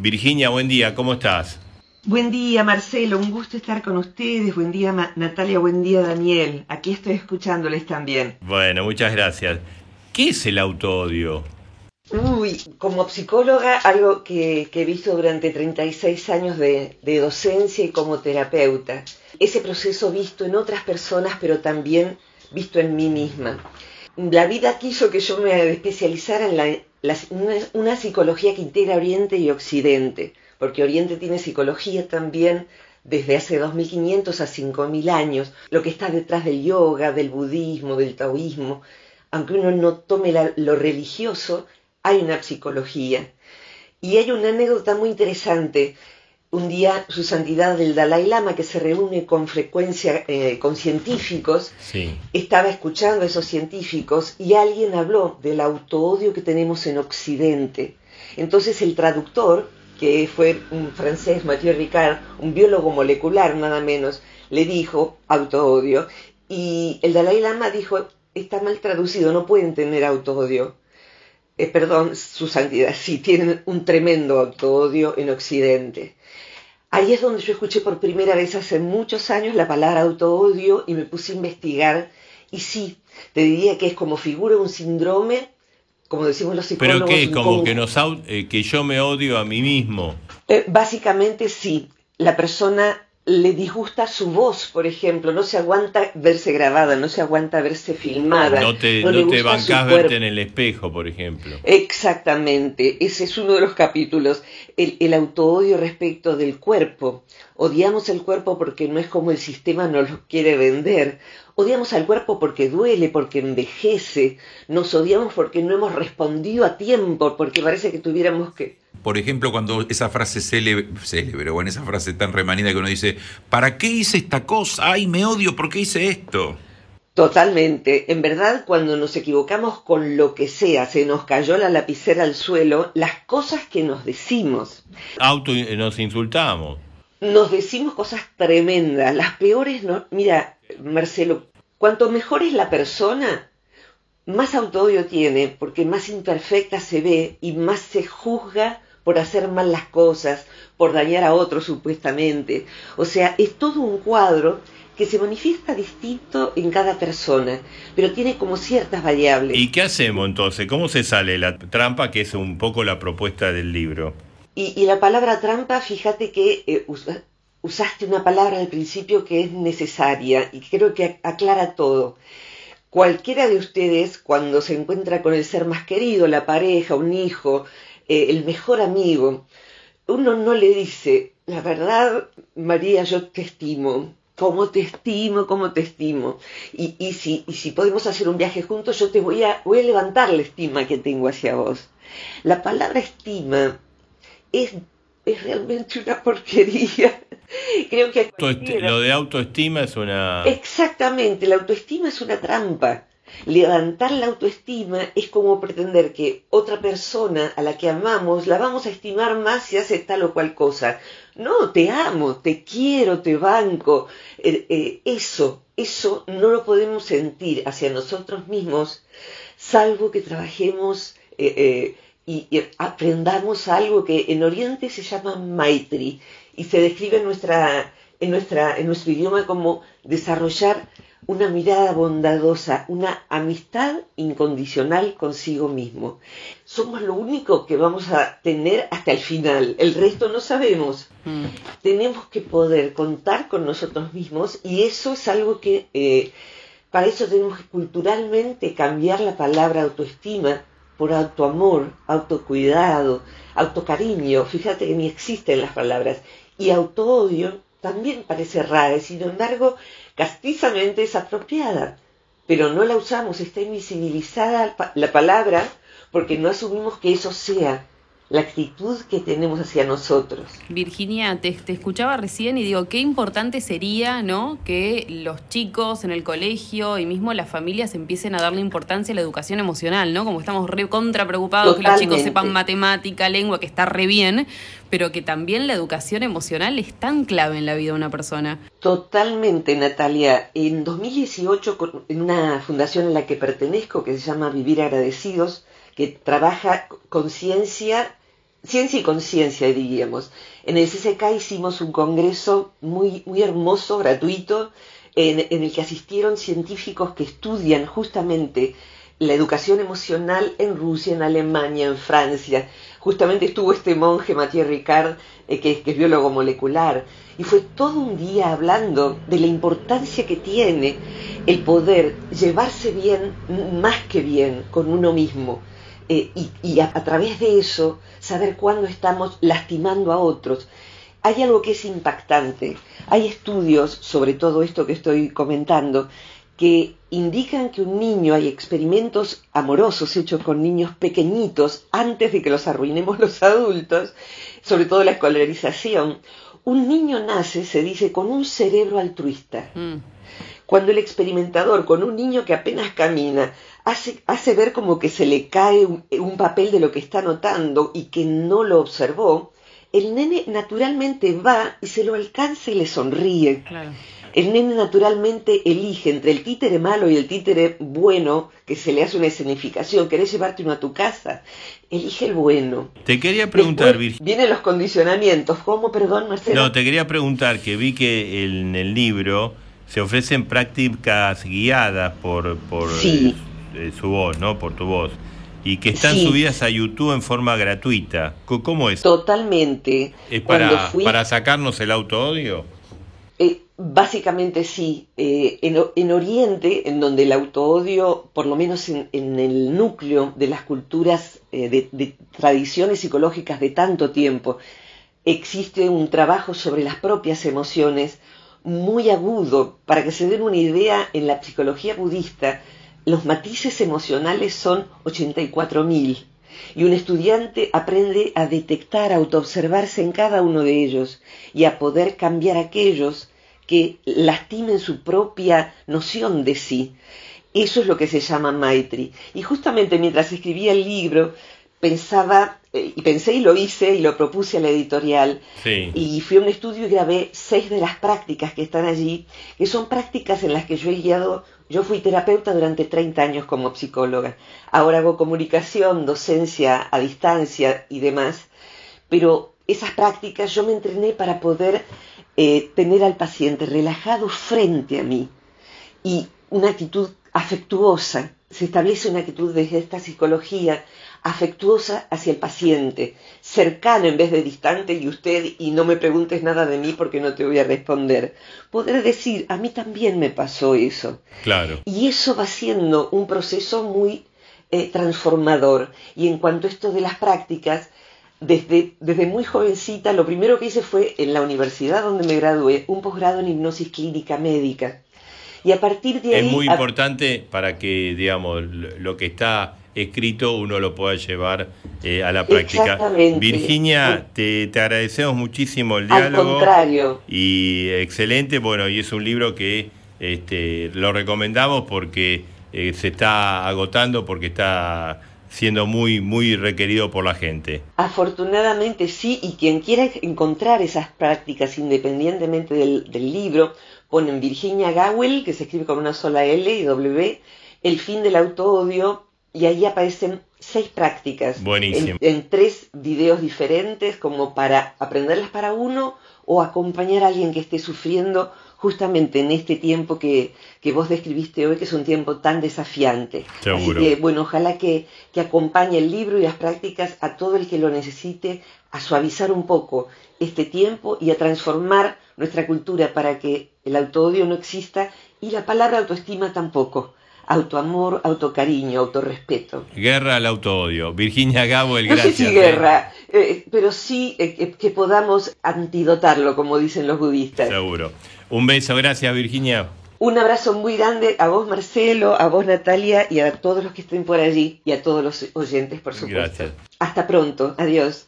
Virginia, buen día, ¿cómo estás? Buen día, Marcelo, un gusto estar con ustedes. Buen día, Natalia, buen día, Daniel. Aquí estoy escuchándoles también. Bueno, muchas gracias. ¿Qué es el autoodio? Uy, como psicóloga, algo que, he visto durante 36 años de, de docencia y como terapeuta. Ese proceso visto en otras personas, pero también visto en mí misma. La vida quiso que yo me especializara en la una, psicología que integra Oriente y Occidente, porque Oriente tiene psicología también desde hace 2500 a 5000 años, lo que está detrás del yoga, del budismo, del taoísmo, aunque uno no tome lo religioso, hay una psicología. Y hay una anécdota muy interesante un día su santidad el Dalai Lama, que se reúne con frecuencia eh, con científicos, estaba escuchando a esos científicos y alguien habló del autoodio que tenemos en Occidente. Entonces el traductor, que fue un francés, Mathieu Ricard, un biólogo molecular nada menos, le dijo autoodio y el Dalai Lama dijo, está mal traducido, no pueden tener autoodio. Eh, perdón, su santidad, sí, tienen un tremendo autoodio en Occidente. Ahí es donde yo escuché por primera vez hace muchos años la palabra autoodio y me puse a investigar. Y sí, te diría que es como figura un síndrome, como decimos los psicólogos. ¿Pero qué? Como que, nos, eh, que yo me odio a mí mismo. Eh, básicamente sí. La persona le disgusta su voz, por ejemplo, no se aguanta verse grabada, no se aguanta verse filmada. No te, no te bancás verte en el espejo, por ejemplo. Exactamente, ese es uno de los capítulos, el, el autoodio respecto del cuerpo. Odiamos el cuerpo porque no es como el sistema nos lo quiere vender. Odiamos al cuerpo porque duele, porque envejece. Nos odiamos porque no hemos respondido a tiempo, porque parece que tuviéramos que por ejemplo, cuando esa frase célebre, célebre, o en esa frase tan remanida que uno dice, ¿para qué hice esta cosa? ¡Ay, me odio! ¿Por qué hice esto? Totalmente. En verdad, cuando nos equivocamos con lo que sea, se nos cayó la lapicera al suelo, las cosas que nos decimos. Auto nos insultamos. Nos decimos cosas tremendas, las peores no. Mira, Marcelo, cuanto mejor es la persona, más autoodio tiene, porque más imperfecta se ve y más se juzga por hacer mal las cosas, por dañar a otros supuestamente. O sea, es todo un cuadro que se manifiesta distinto en cada persona, pero tiene como ciertas variables. ¿Y qué hacemos entonces? ¿Cómo se sale la trampa, que es un poco la propuesta del libro? Y, la palabra trampa, fíjate que eh, usaste una palabra al principio que es necesaria y creo que aclara todo. Cualquiera de ustedes, cuando se encuentra con el ser más querido, la pareja, un hijo, eh, el mejor amigo, uno no le dice, la verdad, María, yo te estimo, cómo te estimo, cómo te estimo. Y, y, si, y si podemos hacer un viaje juntos, yo te voy a, voy a levantar la estima que tengo hacia vos. La palabra estima es, es realmente una porquería. Creo que lo de autoestima es una... Exactamente, la autoestima es una trampa. Levantar la autoestima es como pretender que otra persona a la que amamos la vamos a estimar más si hace tal o cual cosa. No, te amo, te quiero, te banco. Eh, eh, eso, eso no lo podemos sentir hacia nosotros mismos, salvo que trabajemos eh, y, aprendamos algo que en Oriente se llama Maitri y se describe en, nuestra, en, nuestra, en nuestro idioma como desarrollar una mirada bondadosa, una amistad incondicional consigo mismo. Somos lo único que vamos a tener hasta el final, el resto no sabemos. Mm. Tenemos que poder contar con nosotros mismos y eso es algo que, eh, para eso tenemos que culturalmente cambiar la palabra autoestima por autoamor, autocuidado, autocariño. Fíjate que ni existen las palabras. Y autoodio también parece rara, y sin embargo castizamente es apropiada, pero no la usamos, está invisibilizada la palabra porque no asumimos que eso sea la actitud que tenemos hacia nosotros. Virginia, te, escuchaba recién y digo, qué importante sería, ¿no? Que los chicos en el colegio y mismo las familias empiecen a darle importancia a la educación emocional, ¿no? Como estamos re contra preocupados que los chicos sepan matemática, lengua, que está re bien, pero que también la educación emocional es tan clave en la vida de una persona. Totalmente, Natalia. En 2018, en una fundación en la que pertenezco, que se llama Vivir Agradecidos, que trabaja conciencia ciencia y conciencia, diríamos. En el CCK hicimos un congreso muy, muy hermoso, gratuito, en, en el que asistieron científicos que estudian justamente la educación emocional en Rusia, en Alemania, en Francia. Justamente estuvo este monje, Mathieu Ricard, eh, que, es biólogo molecular, y fue todo un día hablando de la importancia que tiene el poder llevarse bien, más que bien, con uno mismo. Eh, y, a, través de eso saber cuándo estamos lastimando a otros. Hay algo que es impactante. Hay estudios sobre todo esto que estoy comentando que indican que un niño, hay experimentos amorosos hechos con niños pequeñitos antes de que los arruinemos los adultos, sobre todo la escolarización. Un niño nace, se dice, con un cerebro altruista. Mm. Cuando el experimentador, con un niño que apenas camina, hace, hace ver como que se le cae un, papel de lo que está notando y que no lo observó, el nene naturalmente va y se lo alcanza y le sonríe. El nene naturalmente elige entre el títere malo y el títere bueno, que se le hace una escenificación, querés llevarte uno a tu casa, elige el bueno. Te quería preguntar, Virginia. Vienen los condicionamientos, ¿cómo, perdón, Marcelo? No, te quería preguntar, que vi que en el libro se ofrecen prácticas guiadas por, por eh, eh, su voz, ¿no? Por tu voz y que están subidas a YouTube en forma gratuita. ¿Cómo es? Totalmente. ¿Es para, para sacarnos el auto odio? Eh, básicamente sí. Eh, en, Oriente, en donde el auto-odio, por lo menos en, el núcleo de las culturas, eh, de, tradiciones psicológicas de tanto tiempo, existe un trabajo sobre las propias emociones muy agudo. Para que se den una idea, en la psicología budista, los matices emocionales son 84.000 y un estudiante aprende a detectar, a autoobservarse en cada uno de ellos y a poder cambiar aquellos que lastimen su propia noción de sí. Eso es lo que se llama Maitri. Y justamente mientras escribía el libro, pensaba, eh, y pensé y lo hice y lo propuse a la editorial, y fui a un estudio y grabé seis de las prácticas que están allí, que son prácticas en las que yo he guiado, yo fui terapeuta durante 30 años como psicóloga, ahora hago comunicación, docencia a distancia y demás, pero esas prácticas yo me entrené para poder eh, tener al paciente relajado frente a mí y una actitud afectuosa. Se establece una actitud desde esta psicología afectuosa hacia el paciente, cercana en vez de distante y usted y no me preguntes nada de mí porque no te voy a responder. Poder decir, a mí también me pasó eso. Claro. Y eso va siendo un proceso muy eh, transformador. Y en cuanto a esto de las prácticas, desde, desde muy jovencita, lo primero que hice fue en la universidad donde me gradué, un posgrado en hipnosis clínica médica. Y a partir de ahí... Es muy importante para que, digamos, lo que está escrito uno lo pueda llevar eh, a la práctica. Virginia, te, te, agradecemos muchísimo el diálogo. Al contrario. Y excelente, bueno, y es un libro que este, lo recomendamos porque eh, se está agotando, porque está siendo muy, muy requerido por la gente. Afortunadamente sí, y quien quiera encontrar esas prácticas independientemente del, del libro, ponen Virginia Gawel, que se escribe con una sola L y W, El fin del auto-odio, y ahí aparecen seis prácticas en, tres videos diferentes como para aprenderlas para uno o acompañar a alguien que esté sufriendo justamente en este tiempo que, que vos describiste hoy, que es un tiempo tan desafiante. Seguro. Así que, bueno, ojalá que, que acompañe el libro y las prácticas a todo el que lo necesite, a suavizar un poco este tiempo y a transformar nuestra cultura para que el autoodio no exista y la palabra autoestima tampoco autoamor, autocariño, autorrespeto. Guerra al autoodio. Virginia Gabo, el gracias. No sé si guerra, eh, pero sí eh, que podamos antidotarlo, como dicen los budistas. Seguro. Un beso, gracias Virginia. Un abrazo muy grande a vos Marcelo, a vos Natalia y a todos los que estén por allí y a todos los oyentes, por supuesto. Gracias. Hasta pronto, adiós.